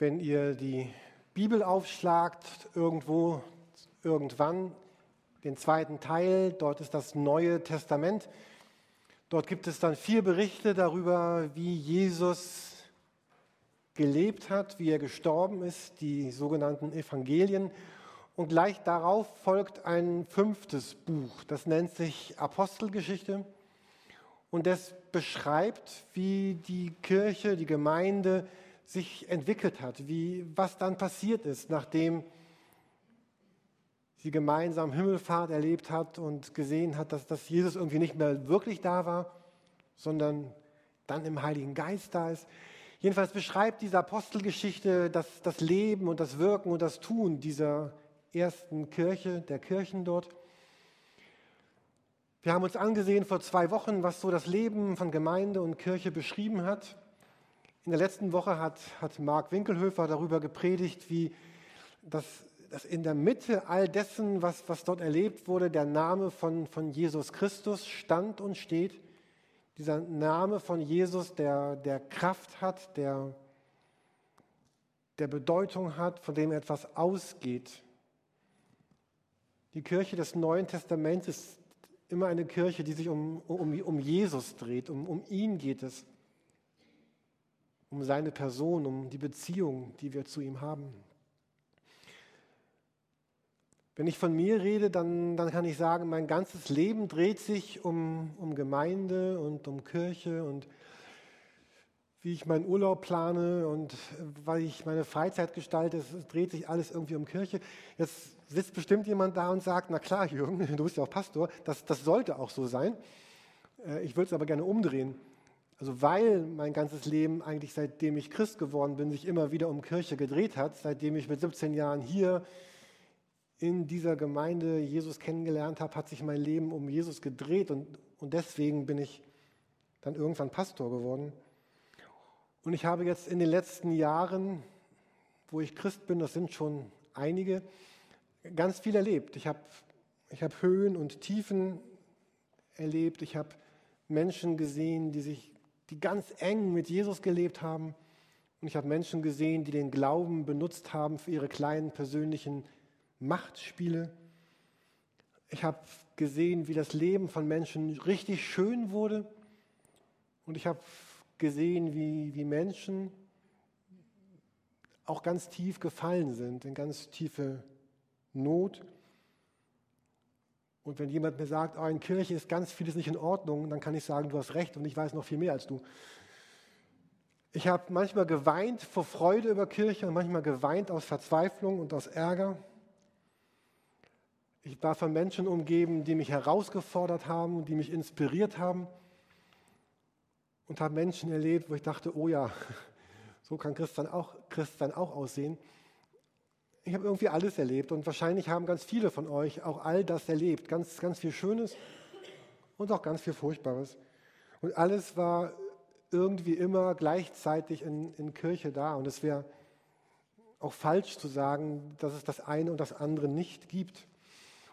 Wenn ihr die Bibel aufschlagt, irgendwo, irgendwann, den zweiten Teil, dort ist das Neue Testament. Dort gibt es dann vier Berichte darüber, wie Jesus gelebt hat, wie er gestorben ist, die sogenannten Evangelien. Und gleich darauf folgt ein fünftes Buch, das nennt sich Apostelgeschichte. Und das beschreibt, wie die Kirche, die Gemeinde sich entwickelt hat, wie, was dann passiert ist, nachdem sie gemeinsam Himmelfahrt erlebt hat und gesehen hat, dass, dass Jesus irgendwie nicht mehr wirklich da war, sondern dann im Heiligen Geist da ist. Jedenfalls beschreibt diese Apostelgeschichte das, das Leben und das Wirken und das Tun dieser ersten Kirche, der Kirchen dort. Wir haben uns angesehen vor zwei Wochen, was so das Leben von Gemeinde und Kirche beschrieben hat. In der letzten Woche hat, hat Marc Winkelhöfer darüber gepredigt, wie das, dass in der Mitte all dessen, was, was dort erlebt wurde, der Name von, von Jesus Christus stand und steht. Dieser Name von Jesus, der, der Kraft hat, der, der Bedeutung hat, von dem etwas ausgeht. Die Kirche des Neuen Testaments ist immer eine Kirche, die sich um, um, um Jesus dreht, um, um ihn geht es um seine Person, um die Beziehung, die wir zu ihm haben. Wenn ich von mir rede, dann, dann kann ich sagen, mein ganzes Leben dreht sich um, um Gemeinde und um Kirche und wie ich meinen Urlaub plane und weil ich meine Freizeit gestalte, es dreht sich alles irgendwie um Kirche. Jetzt sitzt bestimmt jemand da und sagt, na klar, Jürgen, du bist ja auch Pastor, das, das sollte auch so sein. Äh, ich würde es aber gerne umdrehen. Also weil mein ganzes Leben eigentlich seitdem ich Christ geworden bin, sich immer wieder um Kirche gedreht hat, seitdem ich mit 17 Jahren hier in dieser Gemeinde Jesus kennengelernt habe, hat sich mein Leben um Jesus gedreht und, und deswegen bin ich dann irgendwann Pastor geworden. Und ich habe jetzt in den letzten Jahren, wo ich Christ bin, das sind schon einige, ganz viel erlebt. Ich habe ich hab Höhen und Tiefen erlebt. Ich habe Menschen gesehen, die sich die ganz eng mit Jesus gelebt haben. Und ich habe Menschen gesehen, die den Glauben benutzt haben für ihre kleinen persönlichen Machtspiele. Ich habe gesehen, wie das Leben von Menschen richtig schön wurde. Und ich habe gesehen, wie, wie Menschen auch ganz tief gefallen sind, in ganz tiefe Not. Und wenn jemand mir sagt, oh, in Kirche ist ganz vieles nicht in Ordnung, dann kann ich sagen, du hast recht und ich weiß noch viel mehr als du. Ich habe manchmal geweint vor Freude über Kirche und manchmal geweint aus Verzweiflung und aus Ärger. Ich war von Menschen umgeben, die mich herausgefordert haben, die mich inspiriert haben und habe Menschen erlebt, wo ich dachte, oh ja, so kann Christsein auch, Christsein auch aussehen ich habe irgendwie alles erlebt und wahrscheinlich haben ganz viele von euch auch all das erlebt. Ganz, ganz viel Schönes und auch ganz viel Furchtbares. Und alles war irgendwie immer gleichzeitig in, in Kirche da. Und es wäre auch falsch zu sagen, dass es das eine und das andere nicht gibt.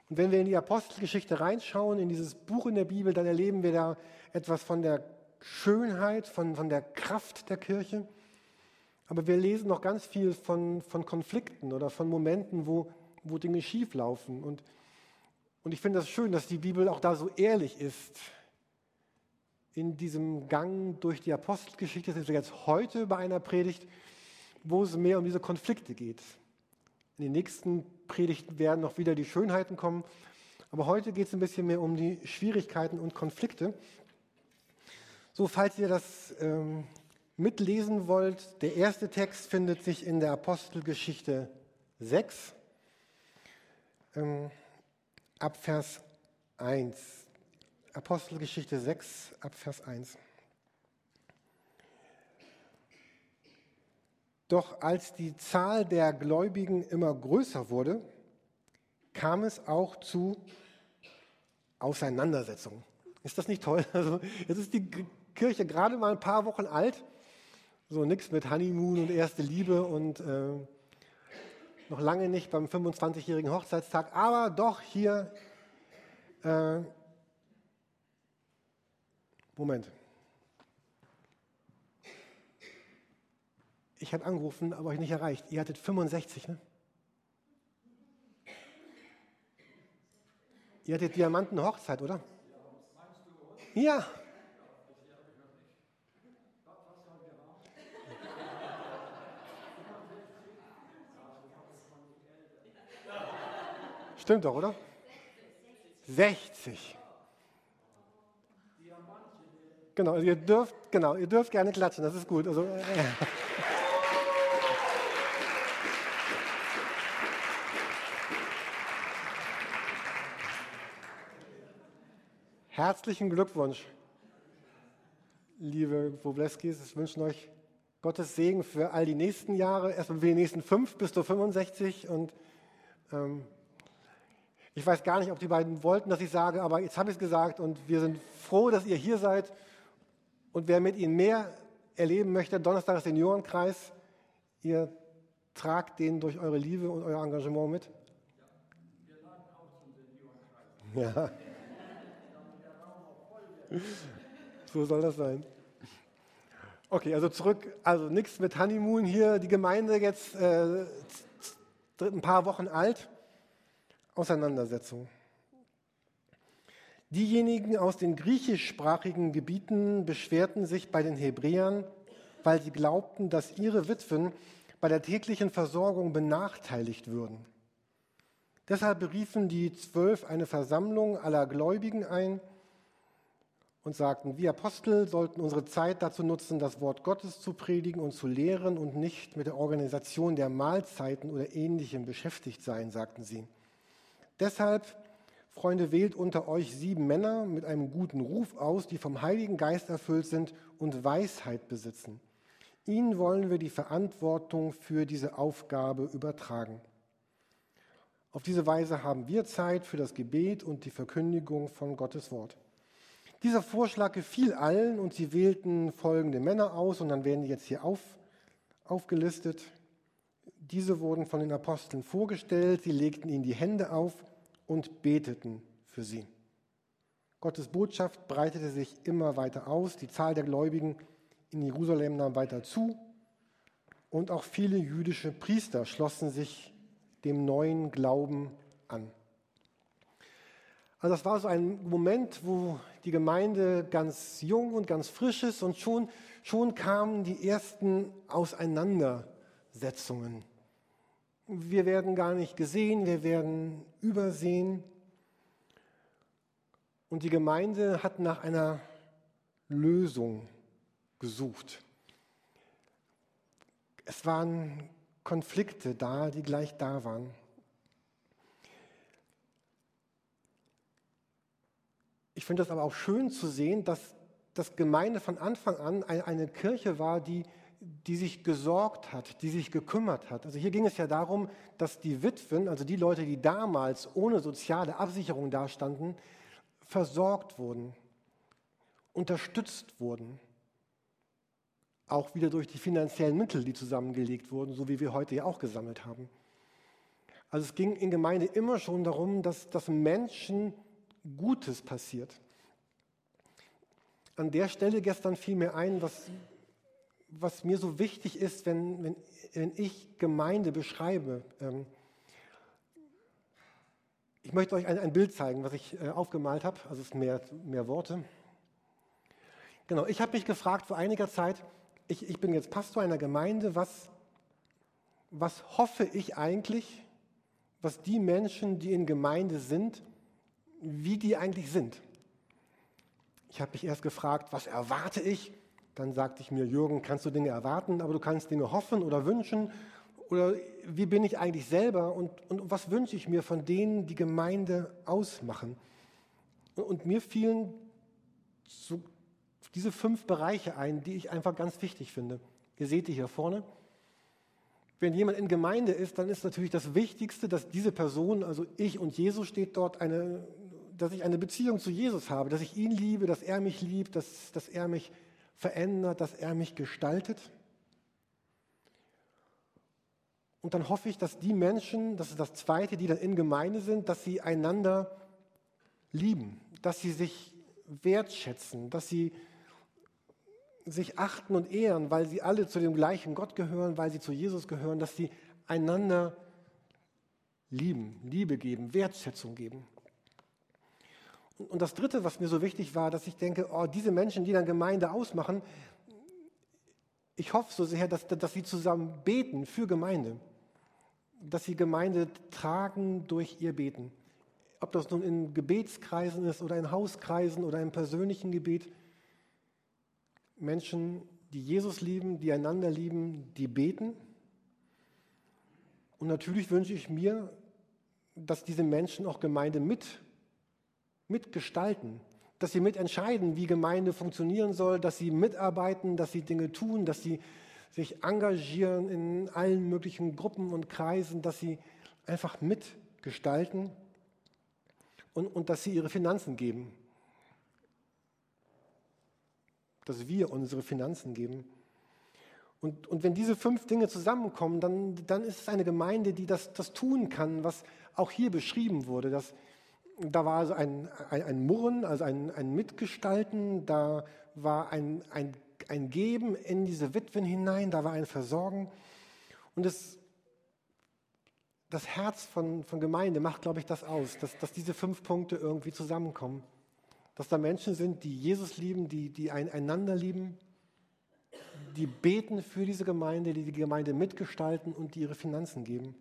Und wenn wir in die Apostelgeschichte reinschauen, in dieses Buch in der Bibel, dann erleben wir da etwas von der Schönheit, von, von der Kraft der Kirche. Aber wir lesen noch ganz viel von, von Konflikten oder von Momenten, wo, wo Dinge schieflaufen. Und, und ich finde das schön, dass die Bibel auch da so ehrlich ist. In diesem Gang durch die Apostelgeschichte sind wir jetzt heute bei einer Predigt, wo es mehr um diese Konflikte geht. In den nächsten Predigten werden noch wieder die Schönheiten kommen. Aber heute geht es ein bisschen mehr um die Schwierigkeiten und Konflikte. So, falls ihr das ähm, mitlesen wollt, der erste Text findet sich in der Apostelgeschichte 6, ähm, ab Vers 1. Apostelgeschichte 6, ab Vers 1. Doch als die Zahl der Gläubigen immer größer wurde, kam es auch zu Auseinandersetzungen. Ist das nicht toll? Also jetzt ist die Kirche gerade mal ein paar Wochen alt so nichts mit Honeymoon und erste Liebe und äh, noch lange nicht beim 25-jährigen Hochzeitstag, aber doch hier. Äh, Moment. Ich habe angerufen, aber euch nicht erreicht. Ihr hattet 65, ne? Ihr hattet Diamantenhochzeit, oder? Ja. Stimmt doch, oder? 60. Genau, also ihr dürft, genau, ihr dürft gerne klatschen, das ist gut. Also, äh, Herzlichen Glückwunsch, liebe Wobleskis. Ich wünsche euch Gottes Segen für all die nächsten Jahre, erstmal für die nächsten fünf bis zu 65. Und ähm, ich weiß gar nicht, ob die beiden wollten, dass ich sage, aber jetzt habe ich es gesagt und wir sind froh, dass ihr hier seid. Und wer mit ihnen mehr erleben möchte, Donnerstag ist Seniorenkreis. Ihr tragt den durch eure Liebe und euer Engagement mit. Ja, wir laden auch zum Seniorenkreis. Ja. So soll das sein. Okay, also zurück, also nichts mit Honeymoon hier. Die Gemeinde jetzt äh, ein paar Wochen alt. Auseinandersetzung. Diejenigen aus den griechischsprachigen Gebieten beschwerten sich bei den Hebräern, weil sie glaubten, dass ihre Witwen bei der täglichen Versorgung benachteiligt würden. Deshalb beriefen die Zwölf eine Versammlung aller Gläubigen ein und sagten, wir Apostel sollten unsere Zeit dazu nutzen, das Wort Gottes zu predigen und zu lehren und nicht mit der Organisation der Mahlzeiten oder ähnlichem beschäftigt sein, sagten sie. Deshalb, Freunde, wählt unter euch sieben Männer mit einem guten Ruf aus, die vom Heiligen Geist erfüllt sind und Weisheit besitzen. Ihnen wollen wir die Verantwortung für diese Aufgabe übertragen. Auf diese Weise haben wir Zeit für das Gebet und die Verkündigung von Gottes Wort. Dieser Vorschlag gefiel allen und sie wählten folgende Männer aus und dann werden die jetzt hier auf, aufgelistet. Diese wurden von den Aposteln vorgestellt, sie legten ihnen die Hände auf und beteten für sie. Gottes Botschaft breitete sich immer weiter aus, die Zahl der Gläubigen in Jerusalem nahm weiter zu und auch viele jüdische Priester schlossen sich dem neuen Glauben an. Also das war so ein Moment, wo die Gemeinde ganz jung und ganz frisch ist und schon, schon kamen die ersten Auseinandersetzungen. Wir werden gar nicht gesehen, wir werden übersehen. Und die Gemeinde hat nach einer Lösung gesucht. Es waren Konflikte da, die gleich da waren. Ich finde das aber auch schön zu sehen, dass das Gemeinde von Anfang an eine Kirche war, die, die sich gesorgt hat, die sich gekümmert hat. Also hier ging es ja darum, dass die Witwen, also die Leute, die damals ohne soziale Absicherung dastanden, versorgt wurden, unterstützt wurden. Auch wieder durch die finanziellen Mittel, die zusammengelegt wurden, so wie wir heute ja auch gesammelt haben. Also es ging in Gemeinde immer schon darum, dass, dass Menschen Gutes passiert. An der Stelle gestern fiel mir ein, was, was mir so wichtig ist, wenn, wenn, wenn ich Gemeinde beschreibe. Ähm, ich möchte euch ein, ein Bild zeigen, was ich äh, aufgemalt habe. Also es sind mehr, mehr Worte. Genau, ich habe mich gefragt vor einiger Zeit, ich, ich bin jetzt Pastor einer Gemeinde, was, was hoffe ich eigentlich, was die Menschen, die in Gemeinde sind, wie die eigentlich sind. Ich habe mich erst gefragt, was erwarte ich? Dann sagte ich mir, Jürgen, kannst du Dinge erwarten, aber du kannst Dinge hoffen oder wünschen? Oder wie bin ich eigentlich selber und, und was wünsche ich mir von denen, die Gemeinde ausmachen? Und mir fielen so diese fünf Bereiche ein, die ich einfach ganz wichtig finde. Ihr seht die hier vorne. Wenn jemand in Gemeinde ist, dann ist natürlich das Wichtigste, dass diese Person, also ich und Jesus steht dort, eine dass ich eine Beziehung zu Jesus habe, dass ich ihn liebe, dass er mich liebt, dass, dass er mich verändert, dass er mich gestaltet. Und dann hoffe ich, dass die Menschen, das ist das Zweite, die dann in Gemeinde sind, dass sie einander lieben, dass sie sich wertschätzen, dass sie sich achten und ehren, weil sie alle zu dem gleichen Gott gehören, weil sie zu Jesus gehören, dass sie einander lieben, Liebe geben, Wertschätzung geben. Und das Dritte, was mir so wichtig war, dass ich denke, oh, diese Menschen, die dann Gemeinde ausmachen, ich hoffe so sehr, dass, dass sie zusammen beten für Gemeinde, dass sie Gemeinde tragen durch ihr Beten. Ob das nun in Gebetskreisen ist oder in Hauskreisen oder im persönlichen Gebet. Menschen, die Jesus lieben, die einander lieben, die beten. Und natürlich wünsche ich mir, dass diese Menschen auch Gemeinde mit, mitgestalten, dass sie mitentscheiden, wie Gemeinde funktionieren soll, dass sie mitarbeiten, dass sie Dinge tun, dass sie sich engagieren in allen möglichen Gruppen und Kreisen, dass sie einfach mitgestalten und, und dass sie ihre Finanzen geben. Dass wir unsere Finanzen geben. Und, und wenn diese fünf Dinge zusammenkommen, dann, dann ist es eine Gemeinde, die das, das tun kann, was auch hier beschrieben wurde. Dass, da war also ein, ein, ein Murren, also ein, ein Mitgestalten, da war ein, ein, ein Geben in diese Witwen hinein, da war ein Versorgen. Und es, das Herz von, von Gemeinde macht, glaube ich, das aus, dass, dass diese fünf Punkte irgendwie zusammenkommen. Dass da Menschen sind, die Jesus lieben, die, die einander lieben, die beten für diese Gemeinde, die die Gemeinde mitgestalten und die ihre Finanzen geben.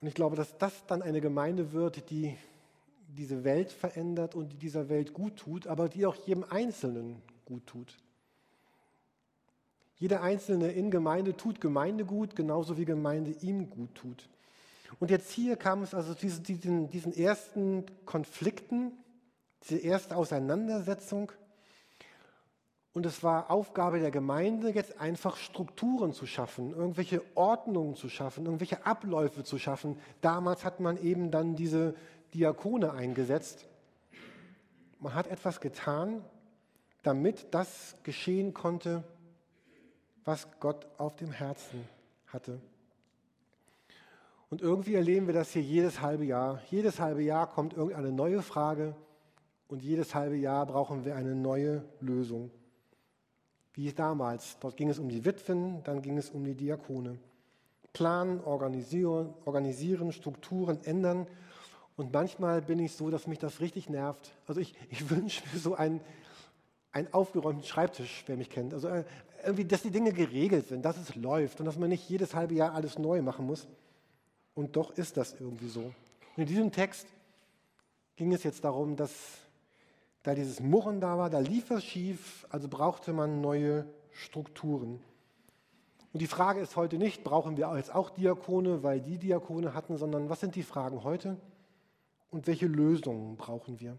Und ich glaube, dass das dann eine Gemeinde wird, die diese Welt verändert und die dieser Welt gut tut, aber die auch jedem Einzelnen gut tut. Jeder Einzelne in Gemeinde tut Gemeinde gut, genauso wie Gemeinde ihm gut tut. Und jetzt hier kam es also zu diesen, diesen ersten Konflikten, diese erste Auseinandersetzung. Und es war Aufgabe der Gemeinde, jetzt einfach Strukturen zu schaffen, irgendwelche Ordnungen zu schaffen, irgendwelche Abläufe zu schaffen. Damals hat man eben dann diese Diakone eingesetzt. Man hat etwas getan, damit das geschehen konnte, was Gott auf dem Herzen hatte. Und irgendwie erleben wir das hier jedes halbe Jahr. Jedes halbe Jahr kommt irgendeine neue Frage und jedes halbe Jahr brauchen wir eine neue Lösung. Wie damals. Dort ging es um die Witwen, dann ging es um die Diakone. Planen, organisieren, organisieren Strukturen ändern. Und manchmal bin ich so, dass mich das richtig nervt. Also ich, ich wünsche mir so einen, einen aufgeräumten Schreibtisch, wer mich kennt. Also äh, irgendwie, dass die Dinge geregelt sind, dass es läuft und dass man nicht jedes halbe Jahr alles neu machen muss. Und doch ist das irgendwie so. Und in diesem Text ging es jetzt darum, dass da dieses Murren da war, da lief es schief, also brauchte man neue Strukturen. Und die Frage ist heute nicht, brauchen wir jetzt auch Diakone, weil die Diakone hatten, sondern was sind die Fragen heute und welche Lösungen brauchen wir?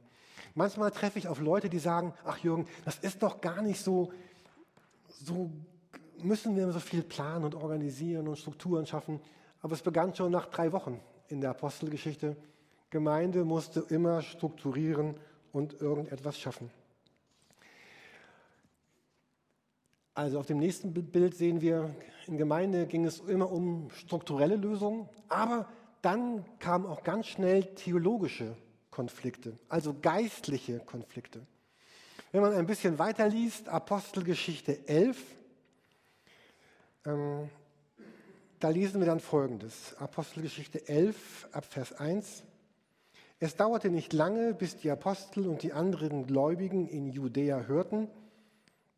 Manchmal treffe ich auf Leute, die sagen, ach Jürgen, das ist doch gar nicht so, so müssen wir so viel planen und organisieren und Strukturen schaffen. Aber es begann schon nach drei Wochen in der Apostelgeschichte. Gemeinde musste immer strukturieren und irgendetwas schaffen. Also auf dem nächsten Bild sehen wir, in Gemeinde ging es immer um strukturelle Lösungen, aber dann kamen auch ganz schnell theologische Konflikte, also geistliche Konflikte. Wenn man ein bisschen weiter liest, Apostelgeschichte 11, ähm, da lesen wir dann Folgendes. Apostelgeschichte 11 ab Vers 1. Es dauerte nicht lange, bis die Apostel und die anderen Gläubigen in Judäa hörten,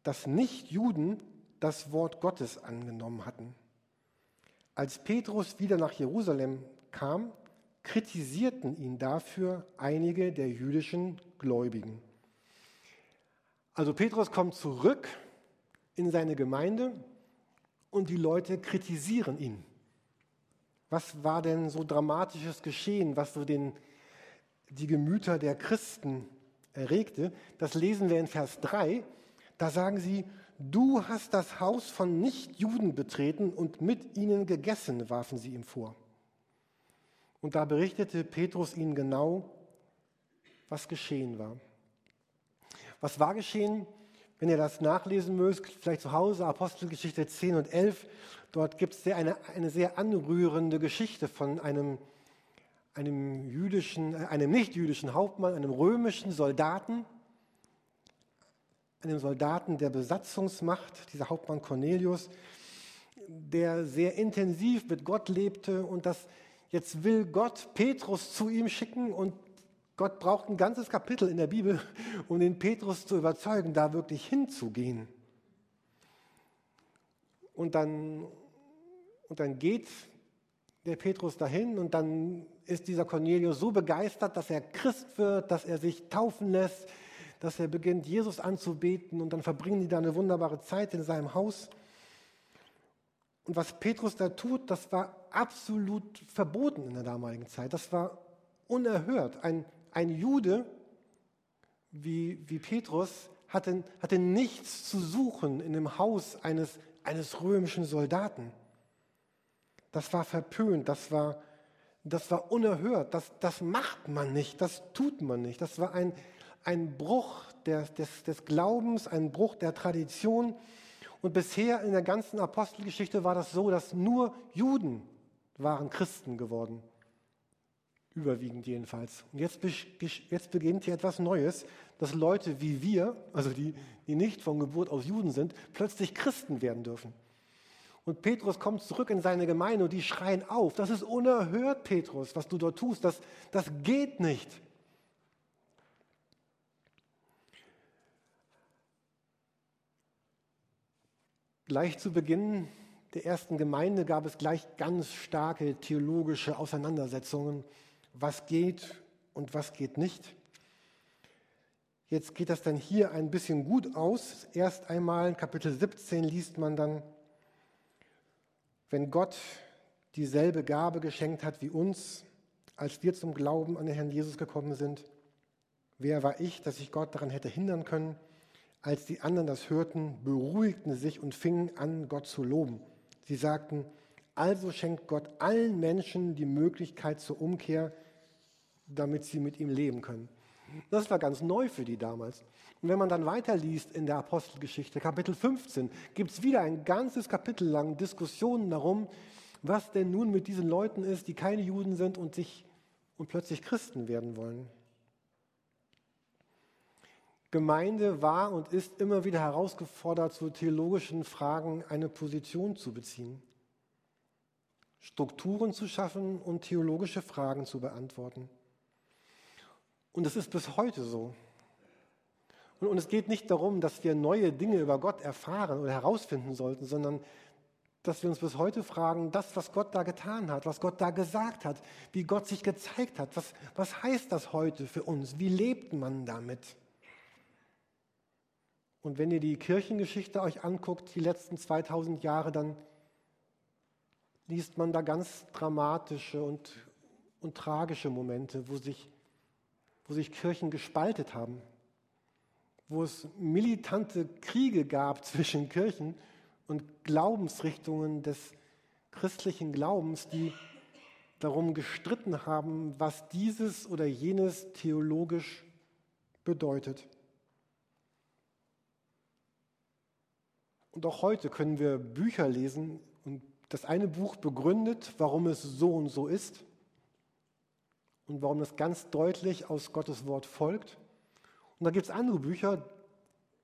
dass Nichtjuden das Wort Gottes angenommen hatten. Als Petrus wieder nach Jerusalem kam, kritisierten ihn dafür einige der jüdischen Gläubigen. Also Petrus kommt zurück in seine Gemeinde und die Leute kritisieren ihn. Was war denn so dramatisches geschehen, was so den die Gemüter der Christen erregte, das lesen wir in Vers 3. Da sagen sie, du hast das Haus von Nichtjuden betreten und mit ihnen gegessen, warfen sie ihm vor. Und da berichtete Petrus ihnen genau, was geschehen war. Was war geschehen? Wenn ihr das nachlesen müsst, vielleicht zu Hause, Apostelgeschichte 10 und 11, dort gibt es eine, eine sehr anrührende Geschichte von einem einem jüdischen, äh, einem nicht-jüdischen Hauptmann, einem römischen Soldaten, einem Soldaten der Besatzungsmacht, dieser Hauptmann Cornelius, der sehr intensiv mit Gott lebte und das jetzt will Gott Petrus zu ihm schicken und Gott braucht ein ganzes Kapitel in der Bibel, um den Petrus zu überzeugen, da wirklich hinzugehen. Und dann, und dann geht der Petrus dahin und dann ist dieser Cornelius so begeistert, dass er Christ wird, dass er sich taufen lässt, dass er beginnt, Jesus anzubeten und dann verbringen die da eine wunderbare Zeit in seinem Haus. Und was Petrus da tut, das war absolut verboten in der damaligen Zeit. Das war unerhört. Ein, ein Jude wie, wie Petrus hatte, hatte nichts zu suchen in dem Haus eines, eines römischen Soldaten. Das war verpönt, das war, das war unerhört, das, das macht man nicht, das tut man nicht. Das war ein, ein Bruch des, des, des Glaubens, ein Bruch der Tradition. Und bisher in der ganzen Apostelgeschichte war das so, dass nur Juden waren Christen geworden. Überwiegend jedenfalls. Und jetzt, jetzt beginnt hier etwas Neues, dass Leute wie wir, also die, die nicht von Geburt aus Juden sind, plötzlich Christen werden dürfen. Und Petrus kommt zurück in seine Gemeinde und die schreien auf. Das ist unerhört, Petrus, was du dort tust. Das, das geht nicht. Gleich zu Beginn der ersten Gemeinde gab es gleich ganz starke theologische Auseinandersetzungen was geht und was geht nicht. Jetzt geht das dann hier ein bisschen gut aus. Erst einmal in Kapitel 17 liest man dann, wenn Gott dieselbe Gabe geschenkt hat wie uns, als wir zum Glauben an den Herrn Jesus gekommen sind, wer war ich, dass ich Gott daran hätte hindern können? Als die anderen das hörten, beruhigten sich und fingen an, Gott zu loben. Sie sagten, also schenkt Gott allen Menschen die Möglichkeit zur Umkehr, damit sie mit ihm leben können. Das war ganz neu für die damals. Und wenn man dann weiterliest in der Apostelgeschichte, Kapitel 15, gibt es wieder ein ganzes Kapitel lang Diskussionen darum, was denn nun mit diesen Leuten ist, die keine Juden sind und sich und plötzlich Christen werden wollen. Gemeinde war und ist immer wieder herausgefordert, zu theologischen Fragen eine Position zu beziehen, Strukturen zu schaffen und theologische Fragen zu beantworten. Und es ist bis heute so. Und, und es geht nicht darum, dass wir neue Dinge über Gott erfahren oder herausfinden sollten, sondern dass wir uns bis heute fragen, das, was Gott da getan hat, was Gott da gesagt hat, wie Gott sich gezeigt hat, was, was heißt das heute für uns? Wie lebt man damit? Und wenn ihr die Kirchengeschichte euch anguckt, die letzten 2000 Jahre, dann liest man da ganz dramatische und, und tragische Momente, wo sich wo sich Kirchen gespaltet haben, wo es militante Kriege gab zwischen Kirchen und Glaubensrichtungen des christlichen Glaubens, die darum gestritten haben, was dieses oder jenes theologisch bedeutet. Und auch heute können wir Bücher lesen und das eine Buch begründet, warum es so und so ist und warum das ganz deutlich aus Gottes Wort folgt. Und da gibt es andere Bücher,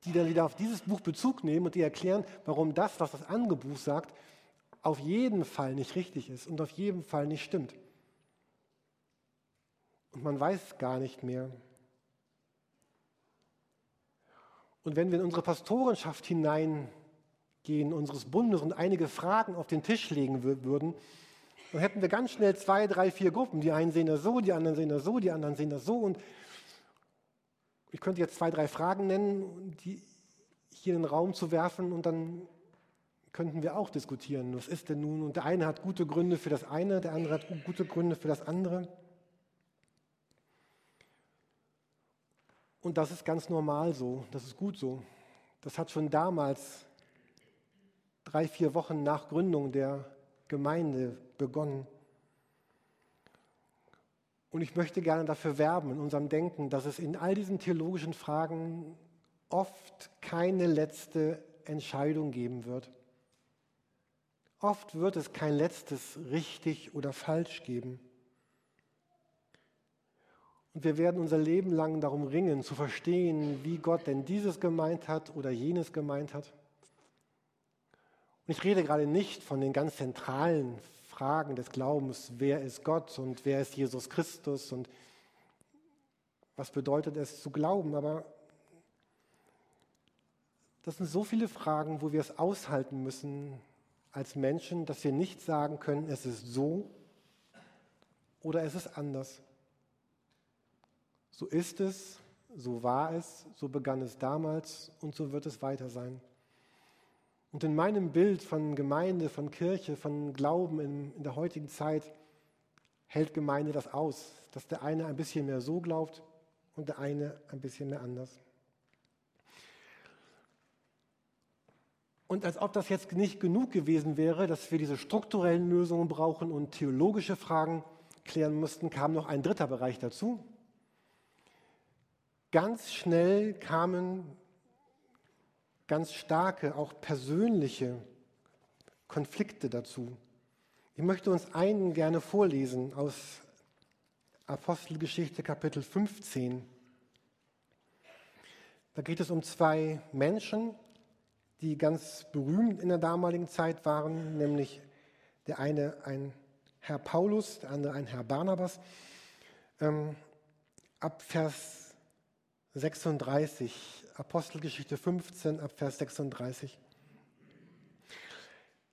die dann wieder auf dieses Buch Bezug nehmen und die erklären, warum das, was das andere Buch sagt, auf jeden Fall nicht richtig ist und auf jeden Fall nicht stimmt. Und man weiß gar nicht mehr. Und wenn wir in unsere Pastorenschaft hineingehen, unseres Bundes und einige Fragen auf den Tisch legen würden, dann hätten wir ganz schnell zwei, drei, vier Gruppen. Die einen sehen das so, die anderen sehen das so, die anderen sehen das so. Und ich könnte jetzt zwei, drei Fragen nennen, die hier in den Raum zu werfen und dann könnten wir auch diskutieren. Was ist denn nun? Und der eine hat gute Gründe für das eine, der andere hat gute Gründe für das andere. Und das ist ganz normal so, das ist gut so. Das hat schon damals, drei, vier Wochen nach Gründung der Gemeinde begonnen. Und ich möchte gerne dafür werben in unserem Denken, dass es in all diesen theologischen Fragen oft keine letzte Entscheidung geben wird. Oft wird es kein letztes richtig oder falsch geben. Und wir werden unser Leben lang darum ringen, zu verstehen, wie Gott denn dieses gemeint hat oder jenes gemeint hat. Und ich rede gerade nicht von den ganz zentralen Fragen des Glaubens, wer ist Gott und wer ist Jesus Christus und was bedeutet es zu glauben, aber das sind so viele Fragen, wo wir es aushalten müssen als Menschen, dass wir nicht sagen können, es ist so oder es ist anders. So ist es, so war es, so begann es damals und so wird es weiter sein. Und in meinem Bild von Gemeinde, von Kirche, von Glauben in, in der heutigen Zeit hält Gemeinde das aus, dass der eine ein bisschen mehr so glaubt und der eine ein bisschen mehr anders. Und als ob das jetzt nicht genug gewesen wäre, dass wir diese strukturellen Lösungen brauchen und theologische Fragen klären mussten, kam noch ein dritter Bereich dazu, Ganz schnell kamen ganz starke, auch persönliche Konflikte dazu. Ich möchte uns einen gerne vorlesen aus Apostelgeschichte Kapitel 15. Da geht es um zwei Menschen, die ganz berühmt in der damaligen Zeit waren, nämlich der eine ein Herr Paulus, der andere ein Herr Barnabas. Ähm, ab Vers 36, Apostelgeschichte 15 ab Vers 36.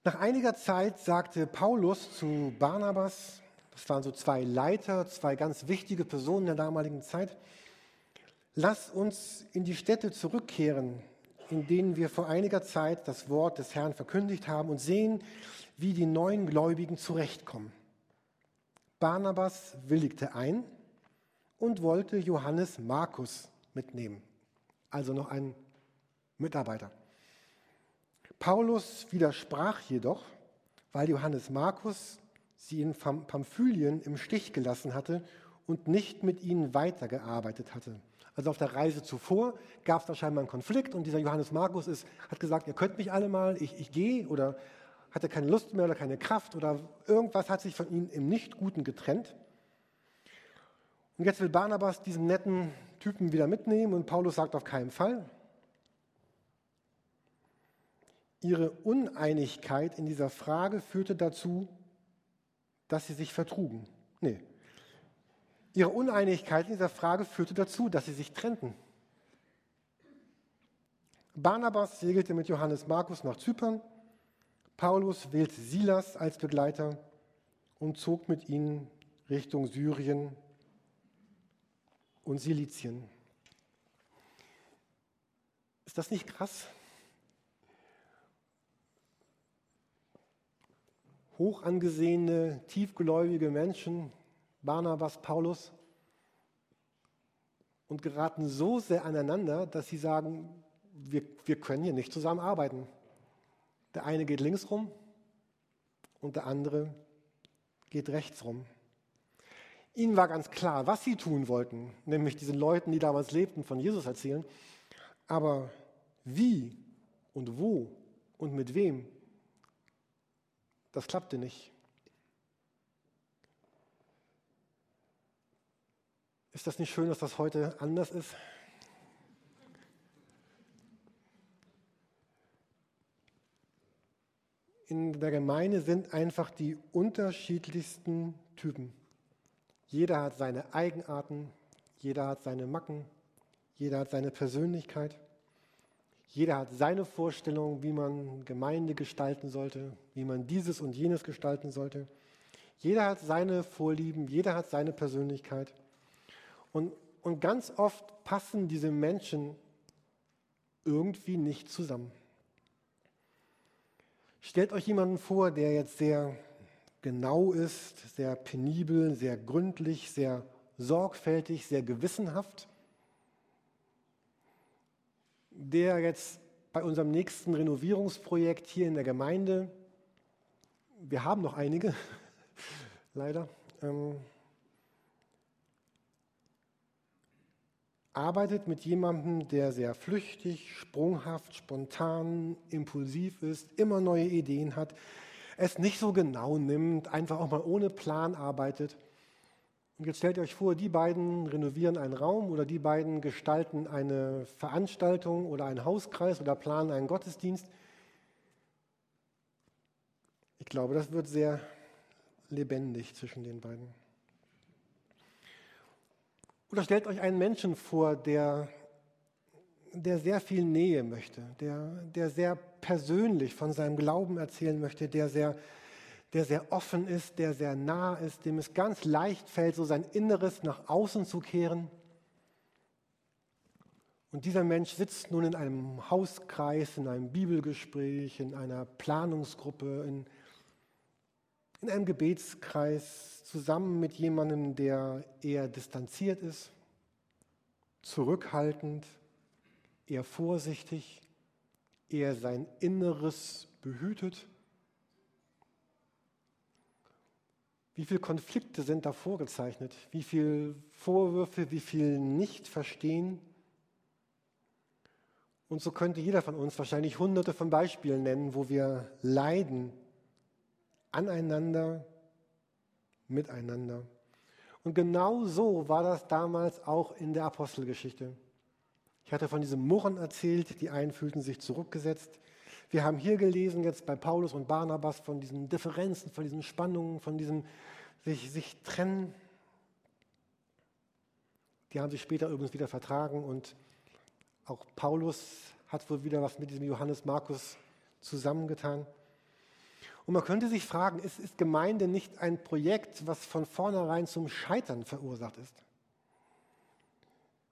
Nach einiger Zeit sagte Paulus zu Barnabas, das waren so zwei Leiter, zwei ganz wichtige Personen der damaligen Zeit, lass uns in die Städte zurückkehren, in denen wir vor einiger Zeit das Wort des Herrn verkündigt haben und sehen, wie die neuen Gläubigen zurechtkommen. Barnabas willigte ein und wollte Johannes Markus mitnehmen. Also noch ein Mitarbeiter. Paulus widersprach jedoch, weil Johannes Markus sie in Pamphylien im Stich gelassen hatte und nicht mit ihnen weitergearbeitet hatte. Also auf der Reise zuvor gab es da scheinbar einen Konflikt und dieser Johannes Markus ist, hat gesagt, ihr könnt mich alle mal, ich, ich gehe oder hatte keine Lust mehr oder keine Kraft oder irgendwas hat sich von ihnen im Nicht-Guten getrennt. Und jetzt will Barnabas diesen netten Typen wieder mitnehmen und Paulus sagt auf keinen Fall. Ihre Uneinigkeit in dieser Frage führte dazu, dass sie sich vertrugen. Nee. Ihre Uneinigkeit in dieser Frage führte dazu, dass sie sich trennten. Barnabas segelte mit Johannes Markus nach Zypern. Paulus wählte Silas als Begleiter und zog mit ihnen Richtung Syrien und Silizien. Ist das nicht krass? Hoch angesehene, tiefgläubige Menschen, Barnabas, Paulus, und geraten so sehr aneinander, dass sie sagen, wir, wir können hier nicht zusammenarbeiten. Der eine geht links rum und der andere geht rechts rum. Ihnen war ganz klar, was sie tun wollten, nämlich diesen Leuten, die damals lebten, von Jesus erzählen. Aber wie und wo und mit wem, das klappte nicht. Ist das nicht schön, dass das heute anders ist? In der Gemeinde sind einfach die unterschiedlichsten Typen. Jeder hat seine Eigenarten, jeder hat seine Macken, jeder hat seine Persönlichkeit, jeder hat seine Vorstellung, wie man Gemeinde gestalten sollte, wie man dieses und jenes gestalten sollte. Jeder hat seine Vorlieben, jeder hat seine Persönlichkeit. Und, und ganz oft passen diese Menschen irgendwie nicht zusammen. Stellt euch jemanden vor, der jetzt sehr genau ist, sehr penibel, sehr gründlich, sehr sorgfältig, sehr gewissenhaft, der jetzt bei unserem nächsten Renovierungsprojekt hier in der Gemeinde, wir haben noch einige, leider, ähm, arbeitet mit jemandem, der sehr flüchtig, sprunghaft, spontan, impulsiv ist, immer neue Ideen hat, es nicht so genau nimmt, einfach auch mal ohne Plan arbeitet. Und jetzt stellt euch vor, die beiden renovieren einen Raum oder die beiden gestalten eine Veranstaltung oder einen Hauskreis oder planen einen Gottesdienst. Ich glaube, das wird sehr lebendig zwischen den beiden. Oder stellt euch einen Menschen vor, der, der sehr viel Nähe möchte, der, der sehr persönlich von seinem Glauben erzählen möchte, der sehr der sehr offen ist, der sehr nah ist, dem es ganz leicht fällt, so sein Inneres nach außen zu kehren. Und dieser Mensch sitzt nun in einem Hauskreis, in einem Bibelgespräch, in einer Planungsgruppe, in, in einem Gebetskreis zusammen mit jemandem, der eher distanziert ist, zurückhaltend, eher vorsichtig, eher sein Inneres behütet. Wie viele Konflikte sind da vorgezeichnet? Wie viele Vorwürfe, wie viel Nicht-Verstehen? Und so könnte jeder von uns wahrscheinlich hunderte von Beispielen nennen, wo wir leiden aneinander, miteinander. Und genau so war das damals auch in der Apostelgeschichte. Ich hatte von diesem Murren erzählt, die einen fühlten sich zurückgesetzt, wir haben hier gelesen, jetzt bei Paulus und Barnabas, von diesen Differenzen, von diesen Spannungen, von diesem sich, sich trennen. Die haben sich später übrigens wieder vertragen und auch Paulus hat wohl wieder was mit diesem Johannes Markus zusammengetan. Und man könnte sich fragen, ist, ist Gemeinde nicht ein Projekt, was von vornherein zum Scheitern verursacht ist?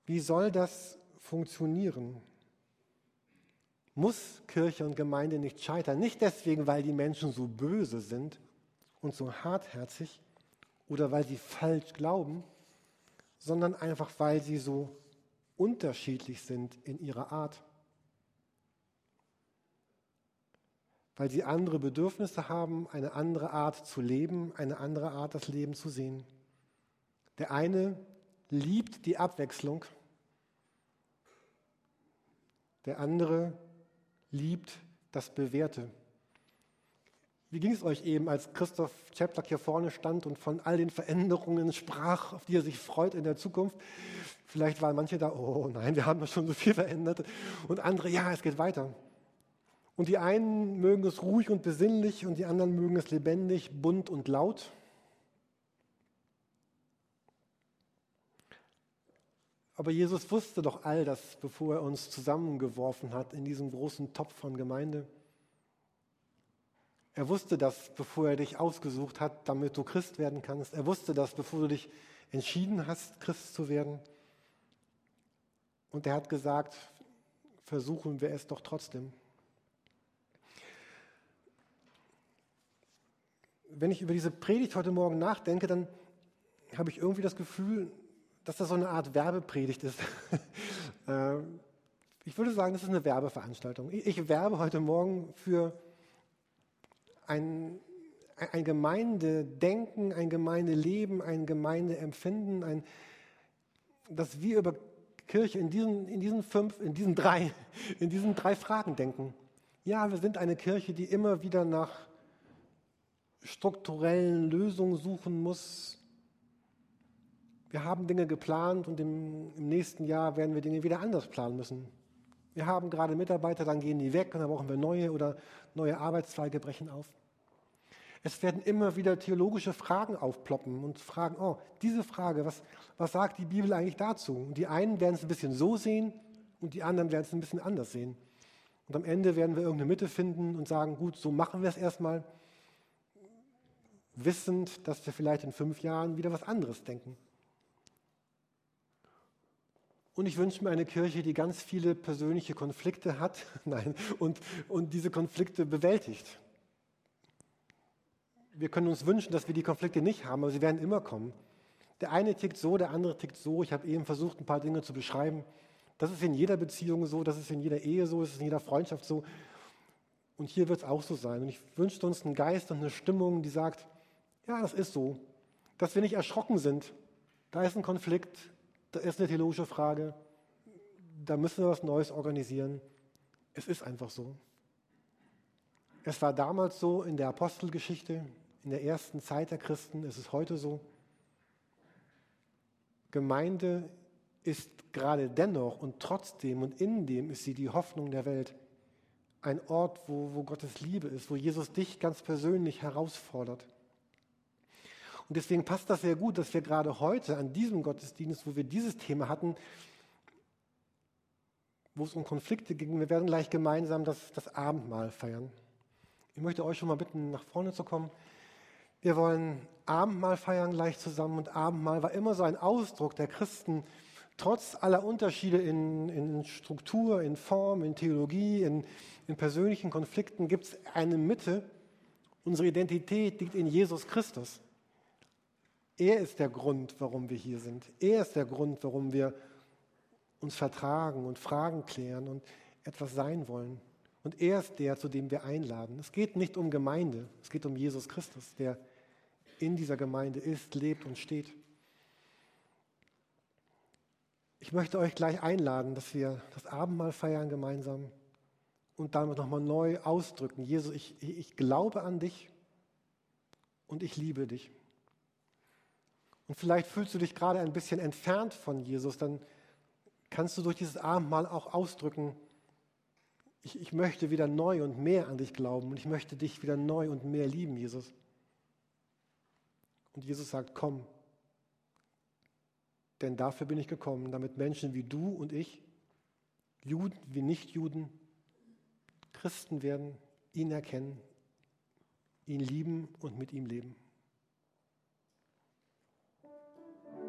Wie soll das funktionieren? muss Kirche und Gemeinde nicht scheitern. Nicht deswegen, weil die Menschen so böse sind und so hartherzig oder weil sie falsch glauben, sondern einfach, weil sie so unterschiedlich sind in ihrer Art. Weil sie andere Bedürfnisse haben, eine andere Art zu leben, eine andere Art, das Leben zu sehen. Der eine liebt die Abwechslung, der andere liebt das Bewährte. Wie ging es euch eben, als Christoph Czeptak hier vorne stand und von all den Veränderungen sprach, auf die er sich freut in der Zukunft? Vielleicht waren manche da, oh nein, wir haben doch schon so viel verändert. Und andere, ja, es geht weiter. Und die einen mögen es ruhig und besinnlich und die anderen mögen es lebendig, bunt und laut. Aber Jesus wusste doch all das, bevor er uns zusammengeworfen hat in diesem großen Topf von Gemeinde. Er wusste das, bevor er dich ausgesucht hat, damit du Christ werden kannst. Er wusste das, bevor du dich entschieden hast, Christ zu werden. Und er hat gesagt, versuchen wir es doch trotzdem. Wenn ich über diese Predigt heute Morgen nachdenke, dann habe ich irgendwie das Gefühl, dass das so eine Art Werbepredigt ist. Äh, ich würde sagen, das ist eine Werbeveranstaltung. Ich werbe heute Morgen für ein, ein Gemeindedenken, ein Gemeindeleben, ein Gemeindeempfinden, ein, dass wir über Kirche in diesen, in diesen fünf, in diesen drei, in diesen drei Fragen denken. Ja, wir sind eine Kirche, die immer wieder nach strukturellen Lösungen suchen muss, wir haben Dinge geplant und im, im, nächsten Jahr werden wir Dinge wieder anders planen müssen. Wir haben gerade Mitarbeiter, dann gehen die weg und dann brauchen wir neue oder neue Arbeitszweige brechen auf. Es werden immer wieder theologische Fragen aufploppen und fragen, oh, diese Frage, was, was sagt die Bibel eigentlich dazu? Und die einen werden es ein bisschen so sehen und die anderen werden es ein bisschen anders sehen. Und am Ende werden wir irgendeine Mitte finden und sagen, gut, so machen wir es erstmal, wissend, dass wir vielleicht in fünf Jahren wieder was anderes denken. Und ich wünsche mir eine Kirche, die ganz viele persönliche Konflikte hat Nein, und, und diese Konflikte bewältigt. Wir können uns wünschen, dass wir die Konflikte nicht haben, aber sie werden immer kommen. Der eine tickt so, der andere tickt so. Ich habe eben versucht, ein paar Dinge zu beschreiben. Das ist in jeder Beziehung so, das ist in jeder Ehe so, das ist in jeder Freundschaft so. Und hier wird es auch so sein. Und ich wünsche uns einen Geist und eine Stimmung, die sagt, ja, das ist so. Dass wir nicht erschrocken sind. Da ist ein Konflikt, da ist eine theologische Frage, da müssen wir was Neues organisieren. Es ist einfach so. Es war damals so in der Apostelgeschichte, in der ersten Zeit der Christen, es ist heute so. Gemeinde ist gerade dennoch und trotzdem und in dem ist sie die Hoffnung der Welt. Ein Ort, wo, wo Gottes Liebe ist, wo Jesus dich ganz persönlich herausfordert. Und deswegen passt das sehr gut, dass wir gerade heute an diesem Gottesdienst, wo wir dieses Thema hatten, wo es um Konflikte ging, wir werden gleich gemeinsam das, das Abendmahl feiern. Ich möchte euch schon mal bitten, nach vorne zu kommen. Wir wollen Abendmahl feiern gleich zusammen und Abendmahl war immer so ein Ausdruck der Christen, trotz aller Unterschiede in, in Struktur, in Form, in Theologie, in, in persönlichen Konflikten gibt es eine Mitte. Unsere Identität liegt in Jesus Christus. Er ist der Grund, warum wir hier sind. Er ist der Grund, warum wir uns vertragen und Fragen klären und etwas sein wollen. Und er ist der, zu dem wir einladen. Es geht nicht um Gemeinde, es geht um Jesus Christus, der in dieser Gemeinde ist, lebt und steht. Ich möchte euch gleich einladen, dass wir das Abendmahl feiern gemeinsam und damit nochmal neu ausdrücken. Jesus, ich, ich glaube an dich und ich liebe dich. Und vielleicht fühlst du dich gerade ein bisschen entfernt von Jesus, dann kannst du durch dieses Abendmahl auch ausdrücken, ich, ich möchte wieder neu und mehr an dich glauben und ich möchte dich wieder neu und mehr lieben, Jesus. Und Jesus sagt, komm, denn dafür bin ich gekommen, damit Menschen wie du und ich, Juden wie Nichtjuden, Christen werden, ihn erkennen, ihn lieben und mit ihm leben.